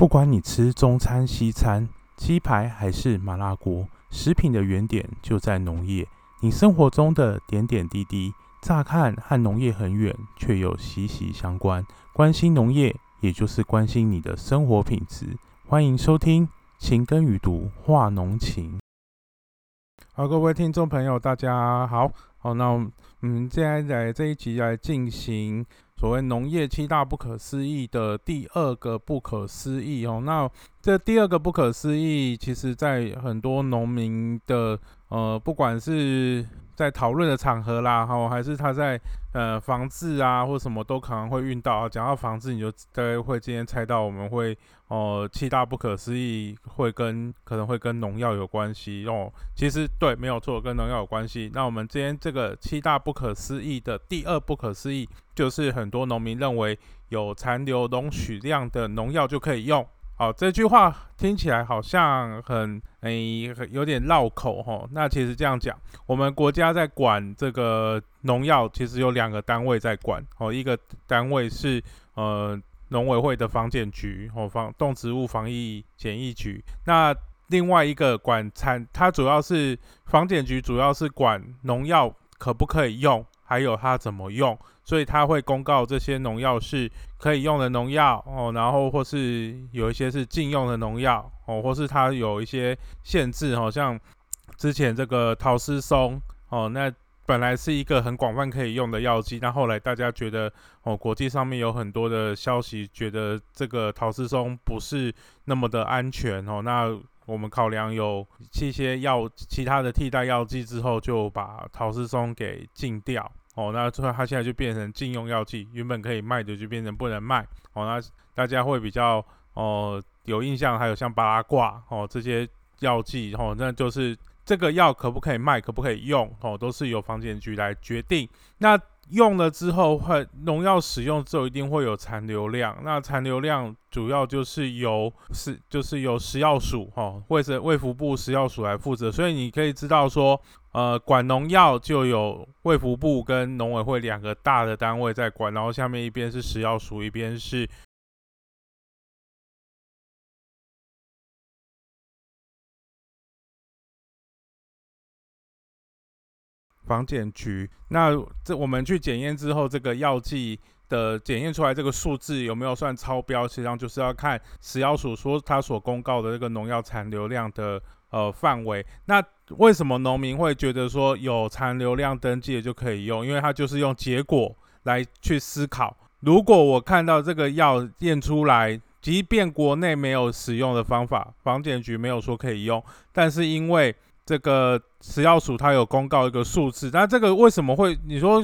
不管你吃中餐、西餐、鸡排还是麻辣锅，食品的原点就在农业。你生活中的点点滴滴，乍看和农业很远，却又息息相关。关心农业，也就是关心你的生活品质。欢迎收听《情根与读化农情》。好，各位听众朋友，大家好。好，那我们现在在这一集来进行。所谓农业七大不可思议的第二个不可思议哦，那这第二个不可思议，其实在很多农民的呃，不管是在讨论的场合啦，哈，还是他在呃防治啊，或什么都可能会遇到。讲到防治，你就大概会今天猜到我们会哦，七大不可思议会跟可能会跟农药有关系哦。其实对，没有错，跟农药有关系。那我们今天这个七大不可思议的第二不可思议，就是很多农民认为有残留容许量的农药就可以用。好，这句话听起来好像很诶有点绕口哈。那其实这样讲，我们国家在管这个农药，其实有两个单位在管哦。一个单位是呃农委会的防检局哦，防动植物防疫检疫局。那另外一个管产，它主要是防检局，主要是管农药可不可以用，还有它怎么用。所以他会公告这些农药是可以用的农药哦，然后或是有一些是禁用的农药哦，或是它有一些限制哦，像之前这个陶斯松哦，那本来是一个很广泛可以用的药剂，但后来大家觉得哦，国际上面有很多的消息，觉得这个陶斯松不是那么的安全哦，那我们考量有一些药其他的替代药剂之后，就把陶斯松给禁掉。哦，那最后它现在就变成禁用药剂，原本可以卖的就变成不能卖。哦，那大家会比较哦有印象，还有像巴拉挂哦这些药剂哦，那就是这个药可不可以卖，可不可以用哦，都是由房检局来决定。那用了之后，会农药使用之后一定会有残留量，那残留量主要就是由是就是由食药署哈，卫生卫福部食药署来负责，所以你可以知道说。呃，管农药就有卫福部跟农委会两个大的单位在管，然后下面一边是食药署，一边是防检局。那这我们去检验之后，这个药剂的检验出来这个数字有没有算超标，实际上就是要看食药署说它所公告的这个农药残留量的。呃，范围那为什么农民会觉得说有残留量登记的就可以用？因为它就是用结果来去思考。如果我看到这个药验出来，即便国内没有使用的方法，防检局没有说可以用，但是因为这个食药署它有公告一个数字，那这个为什么会？你说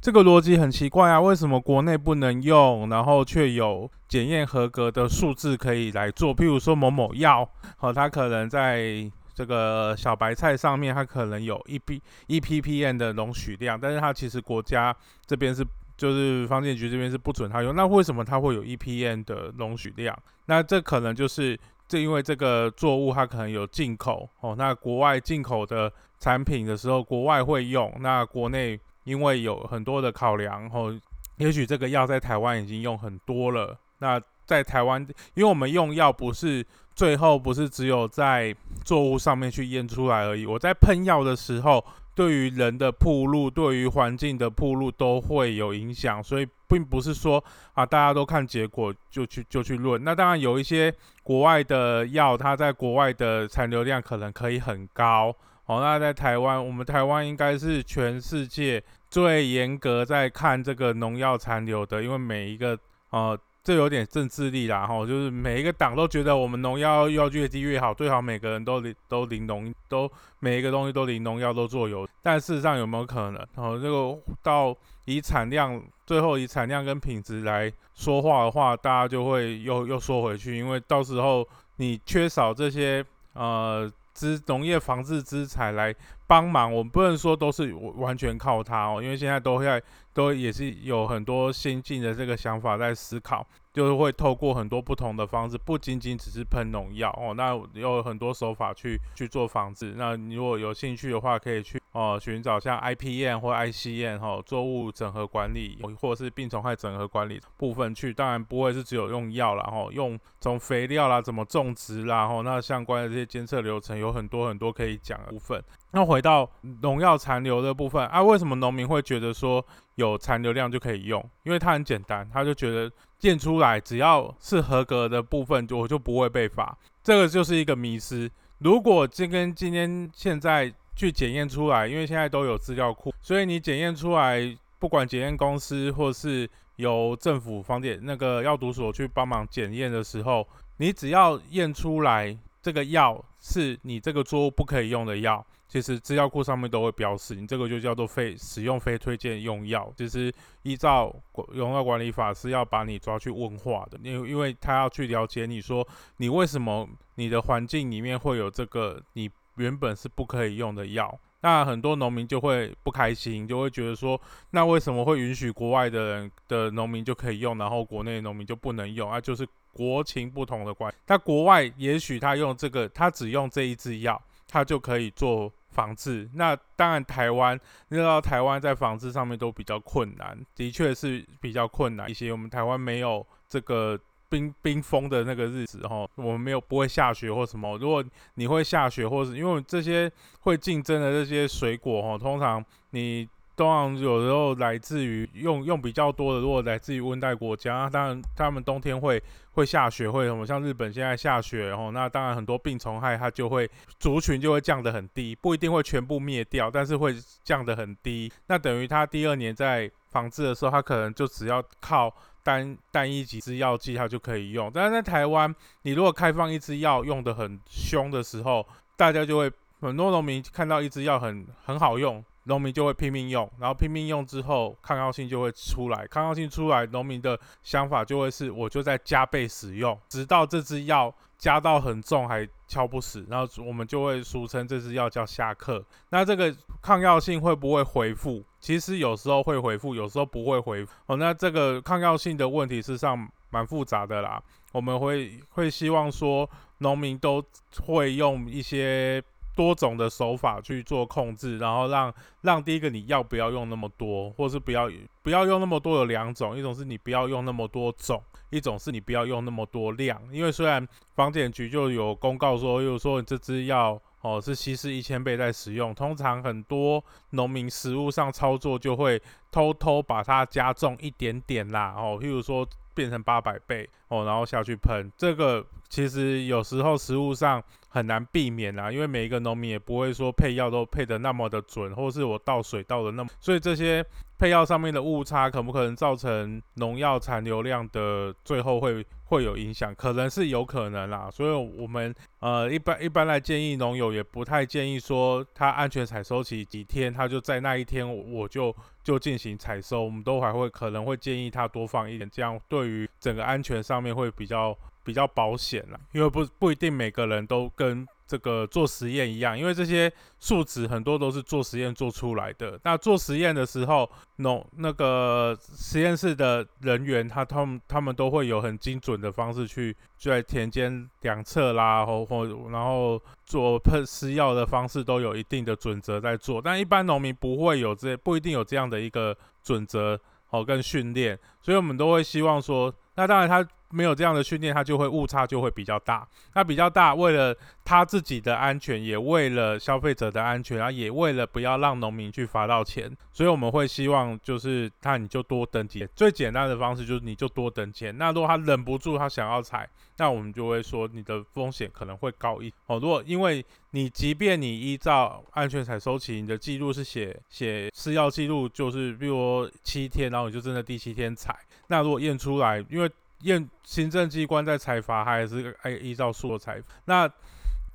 这个逻辑很奇怪啊？为什么国内不能用，然后却有检验合格的数字可以来做？譬如说某某药，好，它可能在这个小白菜上面，它可能有一 p 一 ppm 的容许量，但是它其实国家这边是就是方建局这边是不准它用。那为什么它会有 ppm 的容许量？那这可能就是这因为这个作物它可能有进口哦，那国外进口的产品的时候，国外会用，那国内。因为有很多的考量，后也许这个药在台湾已经用很多了。那在台湾，因为我们用药不是最后不是只有在作物上面去验出来而已。我在喷药的时候，对于人的铺路、对于环境的铺路都会有影响，所以并不是说啊，大家都看结果就去就去论。那当然有一些国外的药，它在国外的残留量可能可以很高。哦，那在台湾，我们台湾应该是全世界。最严格在看这个农药残留的，因为每一个呃，这有点政治力啦吼，就是每一个党都觉得我们农药要越低越好，最好每个人都都零农，都每一个东西都零农药都做油。但事实上有没有可能？哦，这个到以产量，最后以产量跟品质来说话的话，大家就会又又说回去，因为到时候你缺少这些呃。资农业防治资材来帮忙，我不能说都是完全靠他哦，因为现在都在都也是有很多先进的这个想法在思考，就是会透过很多不同的方式，不仅仅只是喷农药哦，那有很多手法去去做防治。那你如果有兴趣的话，可以去。哦寻找像 IPM 或 ICM 哈作物整合管理或者是病虫害整合管理部分去，当然不会是只有用药了哈，用从肥料啦怎么种植啦哈，那相关的这些监测流程有很多很多可以讲的部分。那回到农药残留的部分啊，为什么农民会觉得说有残留量就可以用？因为它很简单，他就觉得验出来只要是合格的部分，就我就不会被罚。这个就是一个迷失。如果今跟今天现在去检验出来，因为现在都有资料库，所以你检验出来，不管检验公司或是由政府房检那个药毒所去帮忙检验的时候，你只要验出来这个药是你这个作物不可以用的药。其实资料库上面都会标示，你这个就叫做非使用非推荐用药。其实依照用药管理法是要把你抓去问话的，因为因为他要去了解你说你为什么你的环境里面会有这个你原本是不可以用的药。那很多农民就会不开心，就会觉得说，那为什么会允许国外的人的农民就可以用，然后国内农民就不能用？啊，就是国情不同的关系。那国外也许他用这个，他只用这一支药，他就可以做。防治那当然，台湾你知道台湾在防治上面都比较困难，的确是比较困难一些。我们台湾没有这个冰冰封的那个日子哈，我们没有不会下雪或什么。如果你会下雪，或是因为这些会竞争的这些水果哈，通常你。通常有时候来自于用用比较多的，如果来自于温带国家，当然他们冬天会会下雪，会什么？像日本现在下雪，然后那当然很多病虫害它就会族群就会降得很低，不一定会全部灭掉，但是会降得很低。那等于它第二年在防治的时候，它可能就只要靠单单一几支药剂它就可以用。但是在台湾，你如果开放一支药用的很凶的时候，大家就会很多农民看到一支药很很好用。农民就会拼命用，然后拼命用之后，抗药性就会出来。抗药性出来，农民的想法就会是，我就在加倍使用，直到这支药加到很重还敲不死，然后我们就会俗称这支药叫下课。那这个抗药性会不会回复？其实有时候会回复，有时候不会回复。哦，那这个抗药性的问题事实上蛮复杂的啦。我们会会希望说，农民都会用一些。多种的手法去做控制，然后让让第一个你要不要用那么多，或是不要不要用那么多有两种，一种是你不要用那么多种，一种是你不要用那么多量。因为虽然房检局就有公告说，又说这支药哦是稀释一千倍在使用，通常很多农民实物上操作就会偷偷把它加重一点点啦，哦，譬如说变成八百倍哦，然后下去喷这个。其实有时候食物上很难避免啦，因为每一个农民也不会说配药都配的那么的准，或是我倒水倒的那么，所以这些配药上面的误差可不可能造成农药残留量的最后会会有影响？可能是有可能啦，所以我们呃一般一般来建议农友也不太建议说他安全采收期几天，他就在那一天我就就进行采收，我们都还会可能会建议他多放一点，这样对于整个安全上面会比较。比较保险啦，因为不不一定每个人都跟这个做实验一样，因为这些数值很多都是做实验做出来的。那做实验的时候，农那个实验室的人员，他他们他们都会有很精准的方式去就在田间两侧啦，或或然后做喷施药的方式都有一定的准则在做。但一般农民不会有这不一定有这样的一个准则哦跟训练，所以我们都会希望说，那当然他。没有这样的训练，他就会误差就会比较大。那比较大，为了他自己的安全，也为了消费者的安全，然后也为了不要让农民去罚到钱，所以我们会希望就是他你就多登记。最简单的方式就是你就多等钱。那如果他忍不住他想要采，那我们就会说你的风险可能会高一哦。如果因为你即便你依照安全采收期，你的记录是写写吃药记录，就是比如七天，然后你就真的第七天采，那如果验出来，因为验行政机关在采罚，还是按依照数的采。那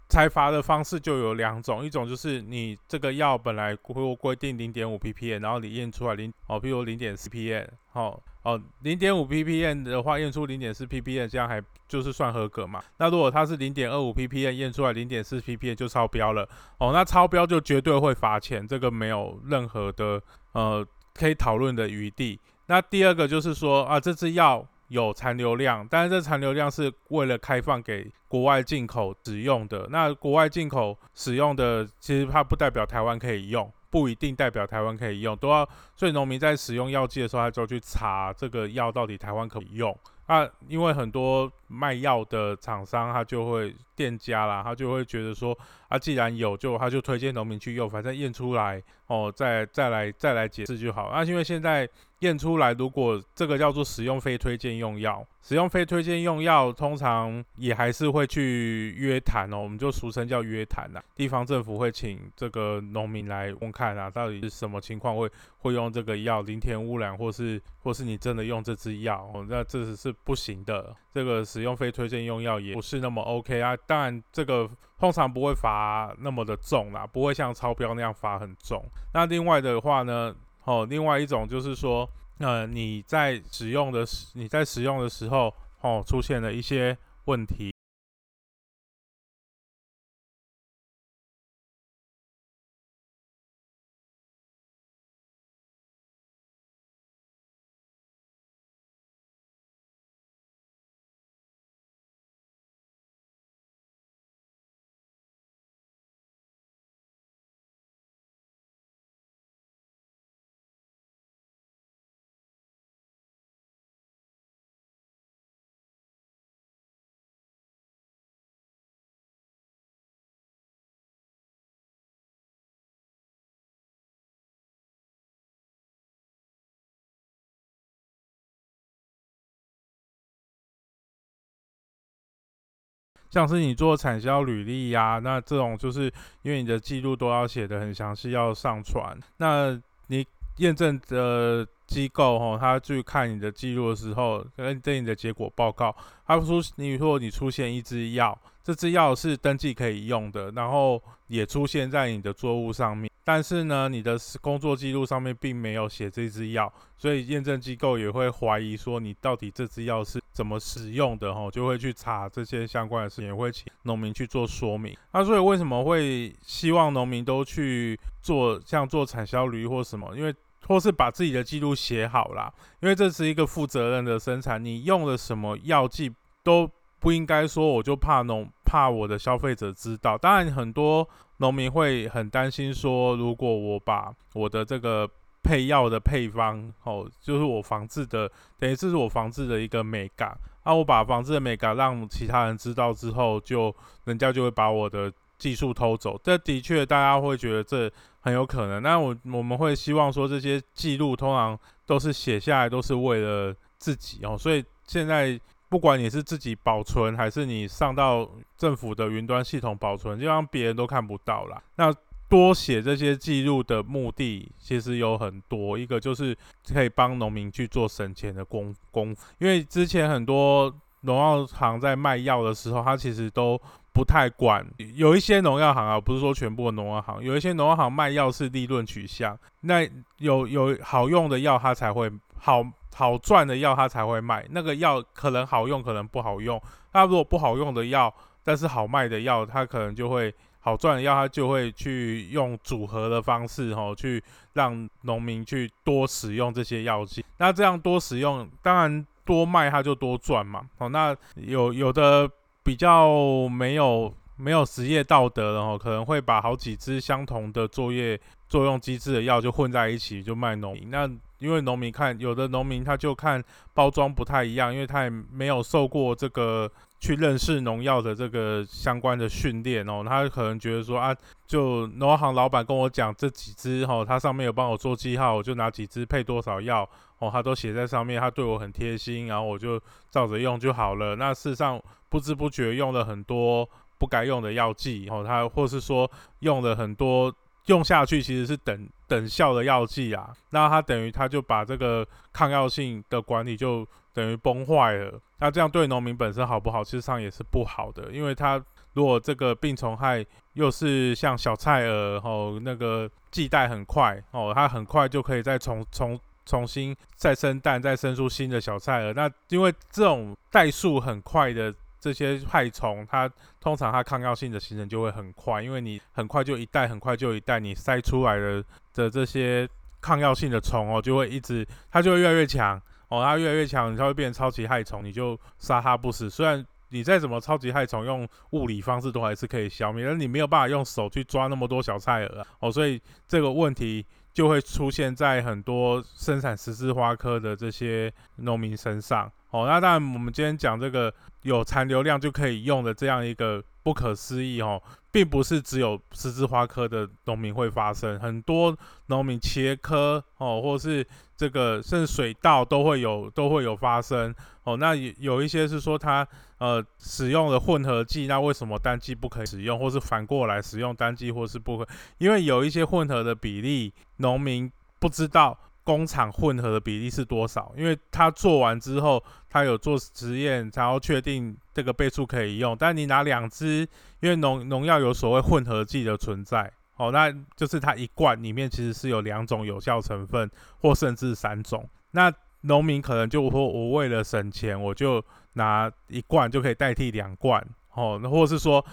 采罚的方式就有两种，一种就是你这个药本来规规定零点五 ppm，然后你验出来零哦，譬如零点四 ppm，哦哦零点五 ppm 的话，验出零点四 ppm，这样还就是算合格嘛？那如果它是零点二五 ppm，验出来零点四 ppm 就超标了哦，那超标就绝对会罚钱，这个没有任何的呃可以讨论的余地。那第二个就是说啊，这支药。有残留量，但是这残留量是为了开放给国外进口使用的。那国外进口使用的，其实它不代表台湾可以用。不一定代表台湾可以用，都要。所以农民在使用药剂的时候，他就去查这个药到底台湾可以用。啊，因为很多卖药的厂商，他就会店家啦，他就会觉得说，啊，既然有，就他就推荐农民去用，反正验出来哦，再再来再来解释就好。那因为现在验出来，如果这个叫做使用非推荐用药，使用非推荐用药，通常也还是会去约谈哦，我们就俗称叫约谈呐。地方政府会请这个农民来问看啊，到底是什么情况会会用这个药，林田污染，或是或是你真的用这支药，哦那这是是不行的。这个使用非推荐用药也不是那么 OK 啊。当然，这个通常不会罚那么的重啦，不会像超标那样罚很重。那另外的话呢？哦，另外一种就是说，呃，你在使用的时，你在使用的时候，哦，出现了一些问题。像是你做产销履历呀，那这种就是因为你的记录都要写的很详细，要上传。那你验证的机构哦，他去看你的记录的时候，可能对你的结果报告，他出你如果你出现一支药，这支药是登记可以用的，然后也出现在你的作物上面。但是呢，你的工作记录上面并没有写这支药，所以验证机构也会怀疑说你到底这支药是怎么使用的哈，就会去查这些相关的事情，也会请农民去做说明。那所以为什么会希望农民都去做像做产销驴或什么？因为或是把自己的记录写好啦，因为这是一个负责任的生产，你用了什么药剂都不应该说我就怕农怕我的消费者知道。当然很多。农民会很担心说，如果我把我的这个配药的配方，哦，就是我防治的，等于这是我防治的一个美感，那我把防治的美感让其他人知道之后，就人家就会把我的技术偷走。这的确大家会觉得这很有可能。那我我们会希望说，这些记录通常都是写下来，都是为了自己哦。所以现在。不管你是自己保存，还是你上到政府的云端系统保存，就让别人都看不到啦。那多写这些记录的目的其实有很多，一个就是可以帮农民去做省钱的功功夫。因为之前很多农药行在卖药的时候，他其实都不太管。有一些农药行啊，不是说全部的农药行，有一些农药行卖药是利润取向，那有有好用的药，他才会好。好赚的药他才会卖，那个药可能好用，可能不好用。那如果不好用的药，但是好卖的药，他可能就会好赚的药，他就会去用组合的方式，吼，去让农民去多使用这些药剂。那这样多使用，当然多卖他就多赚嘛。哦，那有有的比较没有没有职业道德的哦，可能会把好几支相同的作业作用机制的药就混在一起就卖农民。那因为农民看有的农民他就看包装不太一样，因为他也没有受过这个去认识农药的这个相关的训练哦，他可能觉得说啊，就农行老板跟我讲这几支哦，他上面有帮我做记号，我就拿几支配多少药哦，他都写在上面，他对我很贴心，然后我就照着用就好了。那事实上不知不觉用了很多不该用的药剂哦，他或是说用了很多。用下去其实是等等效的药剂啊，那它等于它就把这个抗药性的管理就等于崩坏了。那这样对农民本身好不好？其实上也是不好的，因为它如果这个病虫害又是像小菜蛾哦，那个寄代很快哦，它很快就可以再重重重新再生蛋，再生出新的小菜蛾。那因为这种代数很快的。这些害虫，它通常它抗药性的形成就会很快，因为你很快就一代，很快就一代，你筛出来的的这些抗药性的虫哦，就会一直，它就会越来越强哦，它越来越强，它会变成超级害虫，你就杀它不死。虽然你再怎么超级害虫，用物理方式都还是可以消灭，但你没有办法用手去抓那么多小菜蛾哦，所以这个问题就会出现在很多生产十字花科的这些农民身上哦。那当然，我们今天讲这个有残留量就可以用的这样一个不可思议哦。并不是只有十字花科的农民会发生，很多农民茄科哦，或是这个甚至水稻都会有都会有发生哦。那有有一些是说它呃使用了混合剂，那为什么单剂不可以使用，或是反过来使用单剂或是不可？因为有一些混合的比例，农民不知道。工厂混合的比例是多少？因为他做完之后，他有做实验，然后确定这个倍数可以用。但你拿两支，因为农农药有所谓混合剂的存在，哦，那就是它一罐里面其实是有两种有效成分，或甚至三种。那农民可能就说，我为了省钱，我就拿一罐就可以代替两罐，哦，那或是说，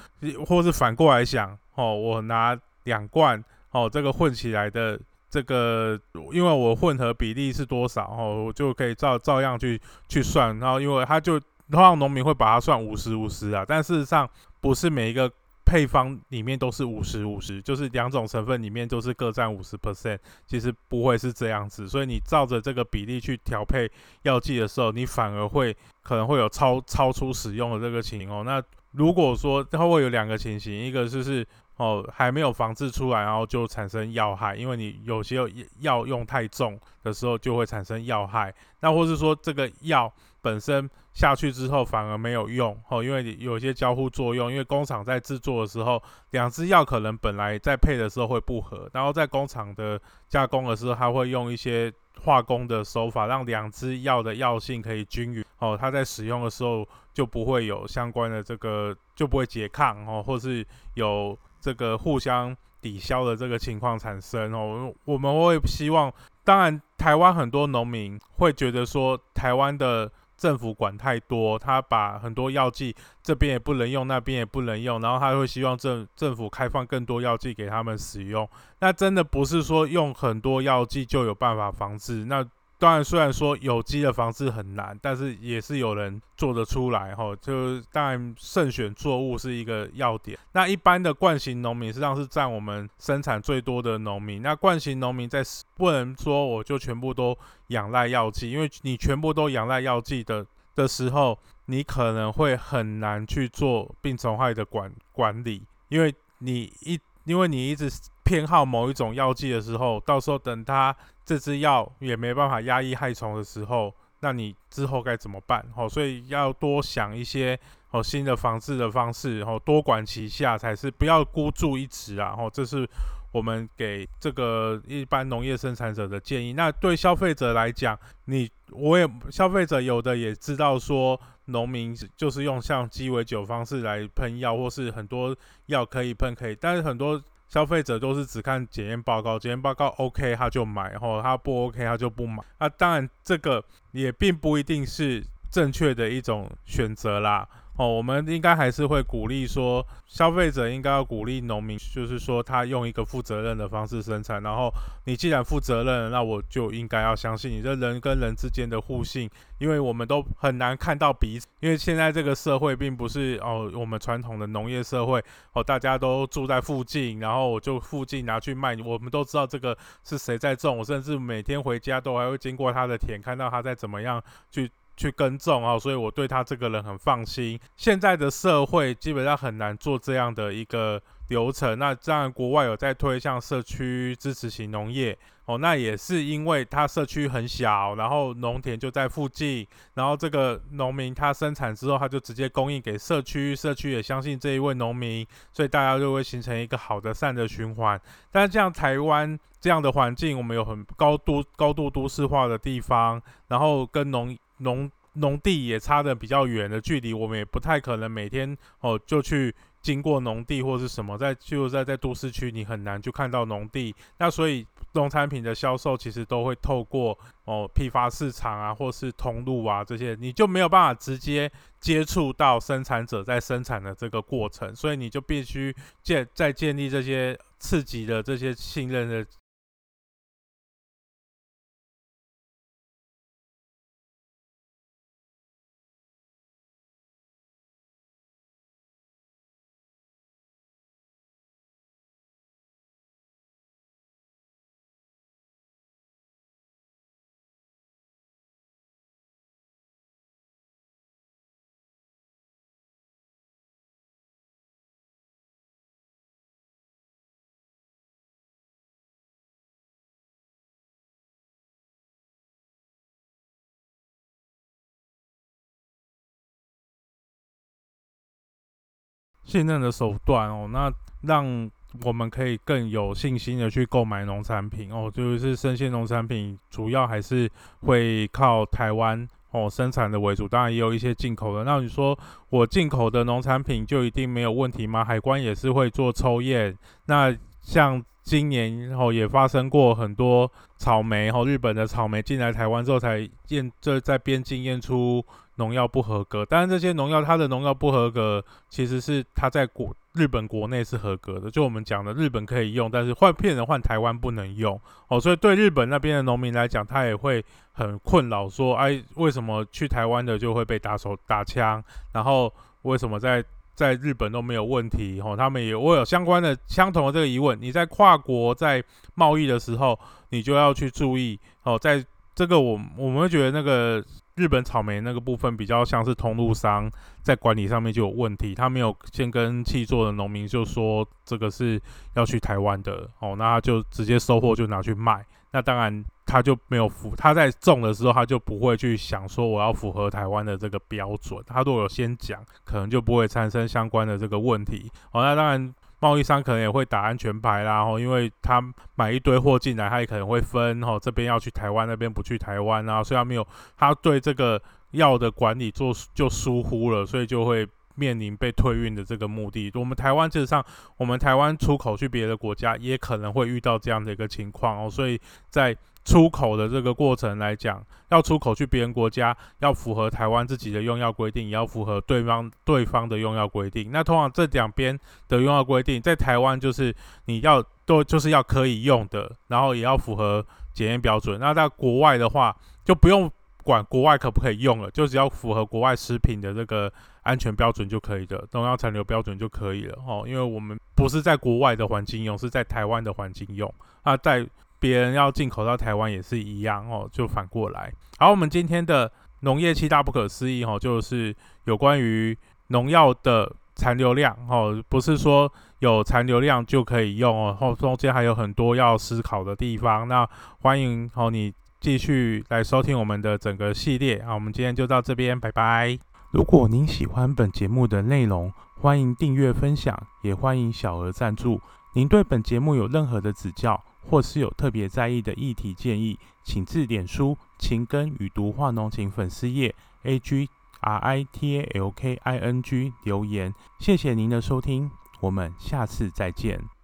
或是反过来想，哦，我拿两罐，哦，这个混起来的。这个，因为我混合比例是多少，哦，我就可以照照样去去算，然后因为他就通常农民会把它算五十五十啊，但事实上不是每一个配方里面都是五十五十，就是两种成分里面都是各占五十 percent，其实不会是这样子，所以你照着这个比例去调配药剂的时候，你反而会可能会有超超出使用的这个情形哦。那如果说它会有两个情形，一个就是。哦，还没有防治出来，然后就产生药害，因为你有些药用太重的时候就会产生药害。那或是说这个药本身下去之后反而没有用，哦，因为你有些交互作用，因为工厂在制作的时候，两支药可能本来在配的时候会不合，然后在工厂的加工的时候，它会用一些化工的手法，让两支药的药性可以均匀，哦，它在使用的时候就不会有相关的这个就不会拮抗，哦，或是有。这个互相抵消的这个情况产生哦，我们会希望，当然台湾很多农民会觉得说，台湾的政府管太多，他把很多药剂这边也不能用，那边也不能用，然后他会希望政政府开放更多药剂给他们使用。那真的不是说用很多药剂就有办法防治那。当然，虽然说有机的防治很难，但是也是有人做得出来哈。就当然，慎选作物是一个要点。那一般的惯型农民实际上是占我们生产最多的农民。那惯型农民在不能说我就全部都仰赖药剂，因为你全部都仰赖药剂的的时候，你可能会很难去做病虫害的管管理，因为你一因为你一直偏好某一种药剂的时候，到时候等它。这支药也没办法压抑害虫的时候，那你之后该怎么办？哦，所以要多想一些哦新的防治的方式，然哦多管齐下才是，不要孤注一掷啊！哦，这是我们给这个一般农业生产者的建议。那对消费者来讲，你我也消费者有的也知道说，农民就是用像鸡尾酒方式来喷药，或是很多药可以喷可以，但是很多。消费者都是只看检验报告，检验报告 OK 他就买，然后他不 OK 他就不买。那当然这个也并不一定是正确的一种选择啦。哦，我们应该还是会鼓励说，消费者应该要鼓励农民，就是说他用一个负责任的方式生产。然后你既然负责任，那我就应该要相信你这人跟人之间的互信，因为我们都很难看到彼此。因为现在这个社会并不是哦，我们传统的农业社会哦，大家都住在附近，然后我就附近拿去卖。我们都知道这个是谁在种，我甚至每天回家都还会经过他的田，看到他在怎么样去。去耕种啊，所以我对他这个人很放心。现在的社会基本上很难做这样的一个流程。那当然，国外有在推向社区支持型农业哦，那也是因为他社区很小，然后农田就在附近，然后这个农民他生产之后，他就直接供应给社区，社区也相信这一位农民，所以大家就会形成一个好的善的循环。但是像台湾这样的环境，我们有很高度高度都市化的地方，然后跟农农农地也差的比较远的距离，我们也不太可能每天哦就去经过农地或是什么，在就在在都市区，你很难就看到农地。那所以农产品的销售其实都会透过哦批发市场啊，或是通路啊这些，你就没有办法直接接触到生产者在生产的这个过程，所以你就必须建在建立这些刺激的这些信任的。信任的手段哦，那让我们可以更有信心的去购买农产品哦，就是生鲜农产品主要还是会靠台湾哦生产的为主，当然也有一些进口的。那你说我进口的农产品就一定没有问题吗？海关也是会做抽验。那像今年哦也发生过很多草莓哦，日本的草莓进来台湾之后才验，这在边境验出。农药不合格，当然这些农药它的农药不合格，其实是它在国日本国内是合格的。就我们讲的，日本可以用，但是换骗人换台湾不能用哦。所以对日本那边的农民来讲，他也会很困扰，说哎，为什么去台湾的就会被打手打枪？然后为什么在在日本都没有问题？哦，他们也我有相关的相同的这个疑问。你在跨国在贸易的时候，你就要去注意哦，在这个我我们会觉得那个。日本草莓那个部分比较像是通路商在管理上面就有问题，他没有先跟气作的农民就说这个是要去台湾的哦，那他就直接收货就拿去卖，那当然他就没有符，他在种的时候他就不会去想说我要符合台湾的这个标准，他如果有先讲，可能就不会产生相关的这个问题哦，那当然。贸易商可能也会打安全牌啦，吼，因为他买一堆货进来，他也可能会分，吼，这边要去台湾，那边不去台湾啊，所以他没有，他对这个药的管理做就疏忽了，所以就会面临被退运的这个目的。我们台湾事实上，我们台湾出口去别的国家，也可能会遇到这样的一个情况哦，所以在。出口的这个过程来讲，要出口去别人国家，要符合台湾自己的用药规定，也要符合对方对方的用药规定。那通常这两边的用药规定，在台湾就是你要都就是要可以用的，然后也要符合检验标准。那在国外的话，就不用管国外可不可以用了，就只要符合国外食品的这个安全标准就可以的，农药残留标准就可以了哦。因为我们不是在国外的环境用，是在台湾的环境用啊，在。别人要进口到台湾也是一样哦，就反过来。好，我们今天的农业七大不可思议哦，就是有关于农药的残留量哦，不是说有残留量就可以用哦，后中间还有很多要思考的地方。那欢迎哦，你继续来收听我们的整个系列啊。我们今天就到这边，拜拜。如果您喜欢本节目的内容，欢迎订阅分享，也欢迎小额赞助。您对本节目有任何的指教？或是有特别在意的议题建议，请致脸书“情根与毒化浓情”粉丝页 A G R I T A L K I N G 留言。谢谢您的收听，我们下次再见。